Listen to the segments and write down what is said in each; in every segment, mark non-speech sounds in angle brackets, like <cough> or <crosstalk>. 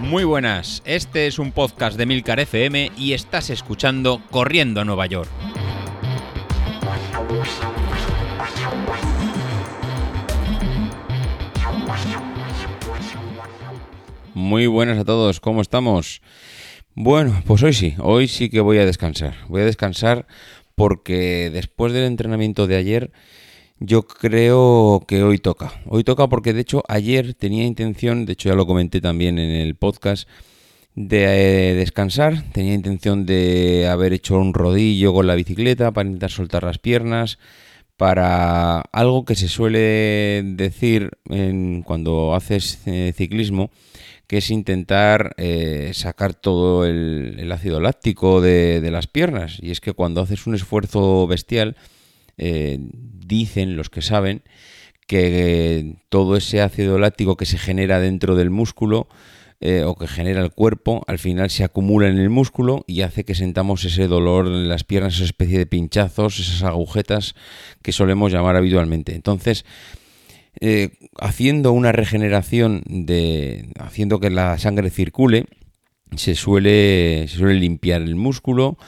Muy buenas, este es un podcast de Milcar FM y estás escuchando Corriendo a Nueva York. Muy buenas a todos, ¿cómo estamos? Bueno, pues hoy sí, hoy sí que voy a descansar. Voy a descansar porque después del entrenamiento de ayer yo creo que hoy toca. Hoy toca porque de hecho ayer tenía intención, de hecho ya lo comenté también en el podcast, de eh, descansar. Tenía intención de haber hecho un rodillo con la bicicleta para intentar soltar las piernas. Para algo que se suele decir en, cuando haces eh, ciclismo, que es intentar eh, sacar todo el, ácido láctico de, de, las piernas. Y es que cuando haces un esfuerzo bestial, eh, dicen los que saben que todo ese ácido láctico que se genera dentro del músculo eh, o que genera el cuerpo, al final se acumula en el músculo y hace que sentamos ese dolor en las piernas, esa especie de pinchazos, esas agujetas que solemos llamar habitualmente. Entonces, eh, haciendo una regeneración de. haciendo que la sangre circule, se suele, se suele limpiar el músculo,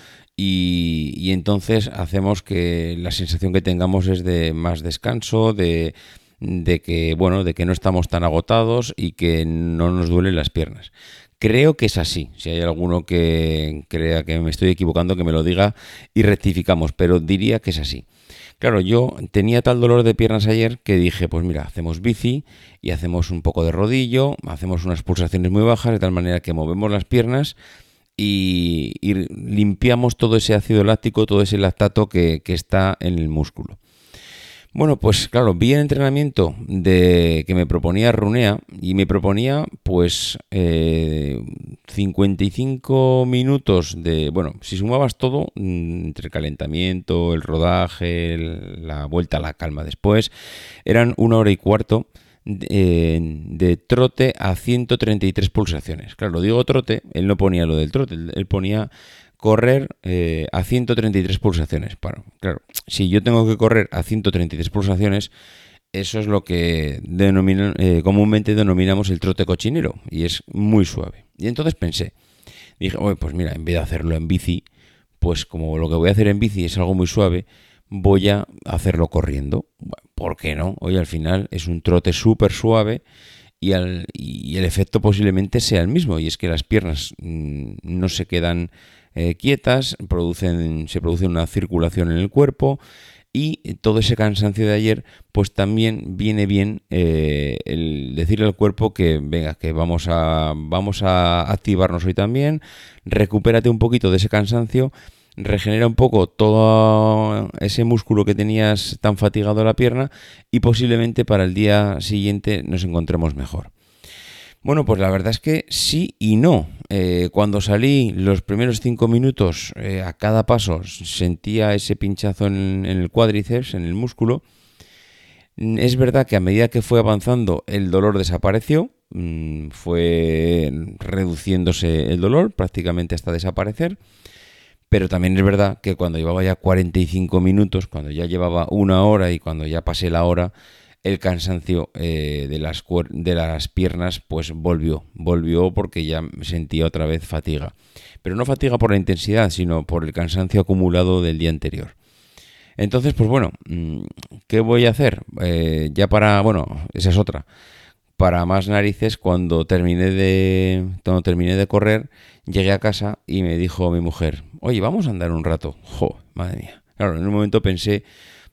y, entonces hacemos que la sensación que tengamos es de más descanso, de, que bueno, de que no estamos tan agotados y que no nos duelen las piernas. Creo que es así. Si hay alguno que crea que me estoy equivocando, que me lo diga y rectificamos, pero diría que es así. Claro, yo tenía tal dolor de piernas ayer que dije, pues mira, hacemos bici y hacemos un poco de rodillo, hacemos unas pulsaciones muy bajas de tal manera que movemos las piernas y, limpiamos todo ese ácido láctico, todo ese lactato que, está en el músculo. Bueno, pues claro, vi el entrenamiento de que me proponía Runea y me proponía pues 55 eh, minutos de, bueno, si sumabas todo, mm, entre el calentamiento, el rodaje, la vuelta a la calma después, eran una hora y cuarto de, trote a 133 pulsaciones. Claro, digo trote, él no ponía lo del trote, él ponía correr eh, a 133 pulsaciones. claro, si yo tengo que correr a 133 pulsaciones, eso es lo que eh, comúnmente denominamos el trote cochinero y es muy suave. Y entonces pensé, dije, pues mira, en vez de hacerlo en bici, pues como lo que voy a hacer en bici es algo muy suave, voy a hacerlo corriendo. ¿Por qué no? Hoy al final es un trote súper suave y, el efecto posiblemente sea el mismo. Y es que las piernas mm, no se quedan eh, quietas, producen, se produce una circulación en el cuerpo y todo ese cansancio de ayer, pues también viene bien eh, el decirle al cuerpo que venga, que vamos a, vamos a activarnos hoy también, recupérate un poquito de ese cansancio regenera un poco todo ese músculo que tenías tan fatigado la pierna y posiblemente para el día siguiente nos encontremos mejor. Bueno, pues la verdad es que sí y no. Eh, cuando salí los primeros cinco minutos, eh, a cada paso sentía ese pinchazo en, el cuádriceps, en el músculo. Es verdad que a medida que fue avanzando el dolor desapareció, mm, fue reduciéndose el dolor prácticamente hasta desaparecer. Pero también es verdad que cuando llevaba ya 45 minutos, cuando ya llevaba una hora y cuando ya pasé la hora, el cansancio eh, de, las, piernas pues volvió, volvió porque ya sentía otra vez fatiga. Pero no fatiga por la intensidad, sino por el cansancio acumulado del día anterior. Entonces, pues bueno, mm, ¿qué voy a hacer? Eh, ya para, bueno, esa es otra. Para más narices, cuando terminé de, cuando terminé de correr, llegué a casa y me dijo mi mujer, oye, vamos a andar un rato. Jo, madre mía. Claro, en un momento pensé,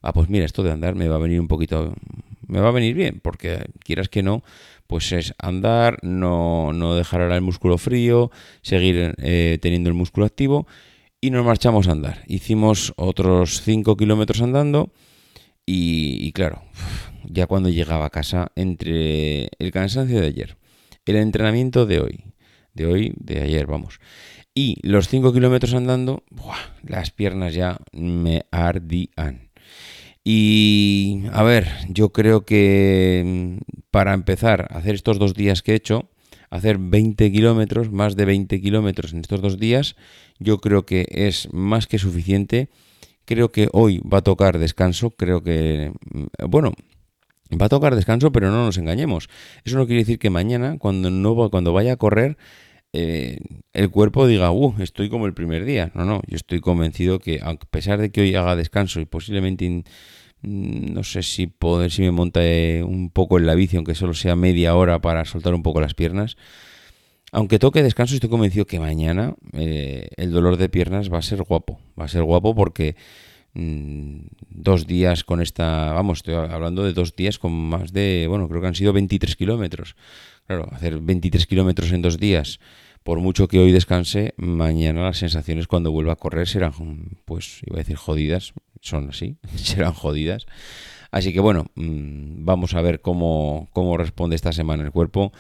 ah, pues mira, esto de andar me va a venir un poquito, me va a venir bien, porque quieras que no, pues es andar, no, no dejar ahora el músculo frío, seguir eh, teniendo el músculo activo y nos marchamos a andar. Hicimos otros 5 kilómetros andando y, y claro, ya cuando llegaba a casa, entre el cansancio de ayer, el entrenamiento de hoy, de hoy, de ayer, vamos, y los 5 kilómetros andando, las piernas ya me ardían. Y a ver, yo creo que mm, para empezar a hacer estos dos días que he hecho, hacer 20 kilómetros, más de 20 kilómetros en estos dos días, yo creo que es más que suficiente. Creo que hoy va a tocar descanso, creo que, mm, bueno, Va a tocar descanso, pero no nos engañemos. Eso no quiere decir que mañana, cuando, no, cuando vaya a correr, eh, el cuerpo diga, uh, estoy como el primer día. No, no, yo estoy convencido que, a pesar de que hoy haga descanso y posiblemente, no sé si poder, si me monte un poco en la bici, aunque solo sea media hora para soltar un poco las piernas, aunque toque descanso, estoy convencido que mañana eh, el dolor de piernas va a ser guapo. Va a ser guapo porque mm, dos días con esta, vamos, estoy hablando de dos días con más de, bueno, creo que han sido 23 kilómetros. Claro, hacer 23 kilómetros en dos días, por mucho que hoy descanse, mañana las sensaciones cuando vuelva a correr serán, pues, iba a decir jodidas, son así, <laughs> serán jodidas. Así que bueno, mm, vamos a ver cómo, cómo responde esta semana el cuerpo.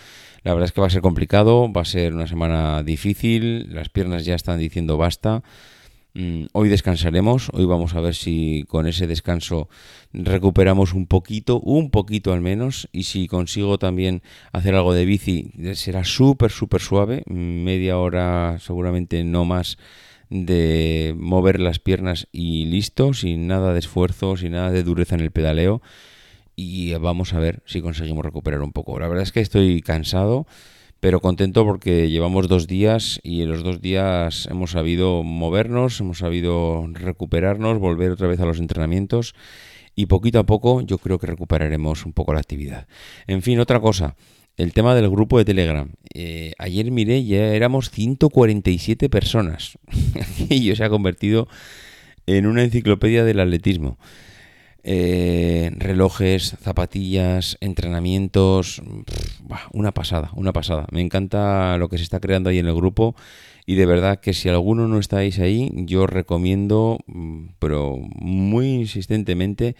La verdad es que va a ser complicado, va a ser una semana difícil, las piernas ya están diciendo basta. Mm, hoy descansaremos, hoy vamos a ver si con ese descanso recuperamos un poquito, un poquito al menos, y si consigo también hacer algo de bici, será súper, súper suave, media hora seguramente no más de mover las piernas y listo, sin nada de esfuerzo, sin nada de dureza en el pedaleo. Y vamos a ver si conseguimos recuperar un poco. La verdad es que estoy cansado, pero contento porque llevamos dos días y en los dos días hemos sabido movernos, hemos sabido recuperarnos, volver otra vez a los entrenamientos y poquito a poco yo creo que recuperaremos un poco la actividad. En fin, otra cosa el tema del grupo de Telegram. Eh, ayer miré, ya éramos 147 personas. <laughs> y se ha convertido en una enciclopedia del atletismo. Eh, relojes, zapatillas, entrenamientos. una pasada, una pasada. Me encanta lo que se está creando ahí en el grupo. Y de verdad que si alguno no estáis ahí, yo recomiendo, mm, pero muy insistentemente,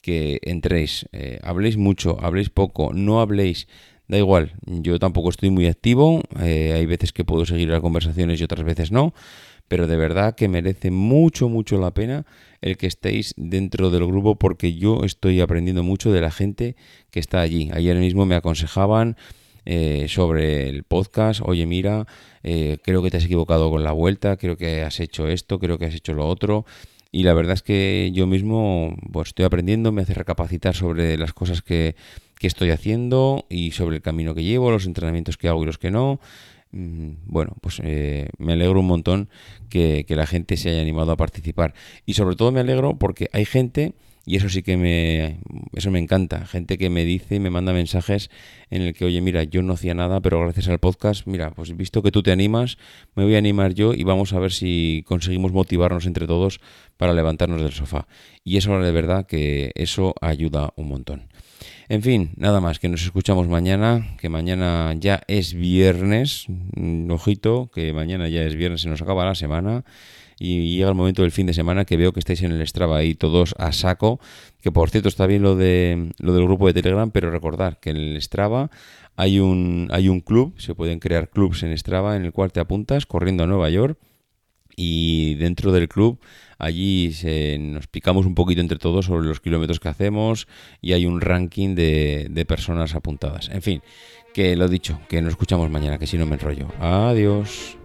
que entréis. Eh, habléis mucho, habléis poco, no habléis Da igual, yo tampoco estoy muy activo, eh, hay veces que puedo seguir las conversaciones y otras veces no, pero de verdad que merece mucho, mucho la pena el que estéis dentro del grupo porque yo estoy aprendiendo mucho de la gente que está allí. Ayer mismo me aconsejaban eh, sobre el podcast, oye mira, eh, creo que te has equivocado con la vuelta, creo que has hecho esto, creo que has hecho lo otro. Y la verdad es que yo mismo pues, estoy aprendiendo, me hace recapacitar sobre las cosas que, que estoy haciendo y sobre el camino que llevo, los entrenamientos que hago y los que no. Bueno, pues eh, me alegro un montón que, la gente se haya animado a participar. Y sobre todo me alegro porque hay gente, y eso sí que me, eso me encanta, gente que me dice y me manda mensajes en el que, oye, mira, yo no hacía nada, pero gracias al podcast, mira, pues visto que tú te animas, me voy a animar yo y vamos a ver si conseguimos motivarnos entre todos para levantarnos del sofá. Y eso de verdad que eso ayuda un montón. En fin, nada más, que nos escuchamos mañana, que mañana ya es viernes, mm, ojito, que mañana ya es viernes, se nos acaba la semana y llega el momento del fin de semana que veo que estáis en el Strava ahí todos a saco, que por cierto está bien lo de lo del grupo de Telegram, pero recordar que en el Strava hay un hay un club, se pueden crear clubs en Strava en el cual te apuntas corriendo a Nueva York y dentro del club allí nos picamos un poquito entre todos sobre los kilómetros que hacemos y hay un ranking de, de personas apuntadas. En fin, que lo dicho, que nos escuchamos mañana, que si no me enrollo. Adiós.